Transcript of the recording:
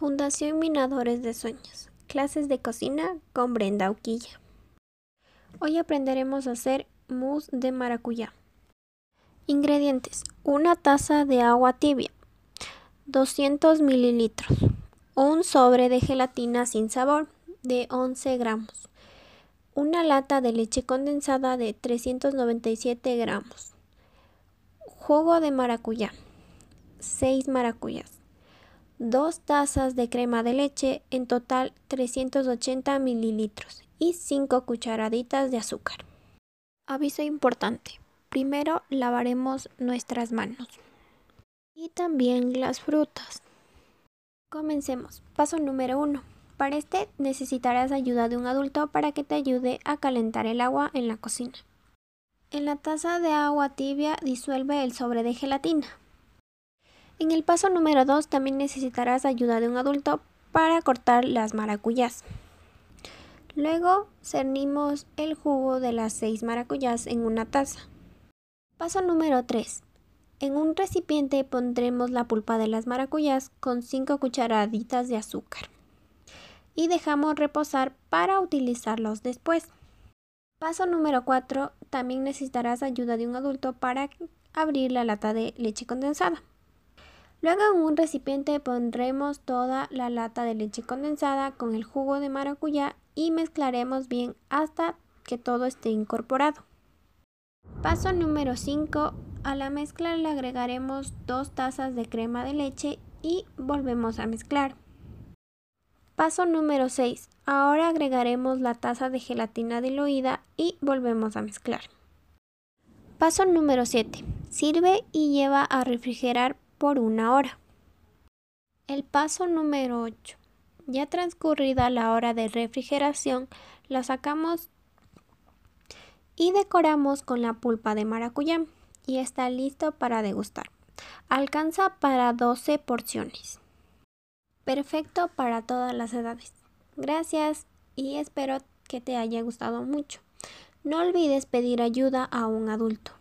Fundación Minadores de Sueños. Clases de cocina con Brenda Uquilla. Hoy aprenderemos a hacer mousse de maracuyá. Ingredientes. Una taza de agua tibia. 200 mililitros. Un sobre de gelatina sin sabor de 11 gramos. Una lata de leche condensada de 397 gramos. Jugo de maracuyá. 6 maracuyás 2 tazas de crema de leche, en total 380 mililitros y 5 cucharaditas de azúcar. Aviso importante. Primero lavaremos nuestras manos y también las frutas. Comencemos. Paso número 1. Para este necesitarás ayuda de un adulto para que te ayude a calentar el agua en la cocina. En la taza de agua tibia disuelve el sobre de gelatina. En el paso número 2 también necesitarás ayuda de un adulto para cortar las maracuyás. Luego cernimos el jugo de las 6 maracuyás en una taza. Paso número 3. En un recipiente pondremos la pulpa de las maracuyás con 5 cucharaditas de azúcar y dejamos reposar para utilizarlos después. Paso número 4. También necesitarás ayuda de un adulto para abrir la lata de leche condensada. Luego en un recipiente pondremos toda la lata de leche condensada con el jugo de maracuyá y mezclaremos bien hasta que todo esté incorporado. Paso número 5. A la mezcla le agregaremos 2 tazas de crema de leche y volvemos a mezclar. Paso número 6. Ahora agregaremos la taza de gelatina diluida y volvemos a mezclar. Paso número 7. Sirve y lleva a refrigerar por una hora. El paso número 8. Ya transcurrida la hora de refrigeración, la sacamos y decoramos con la pulpa de maracuyá y está listo para degustar. Alcanza para 12 porciones. Perfecto para todas las edades. Gracias y espero que te haya gustado mucho. No olvides pedir ayuda a un adulto.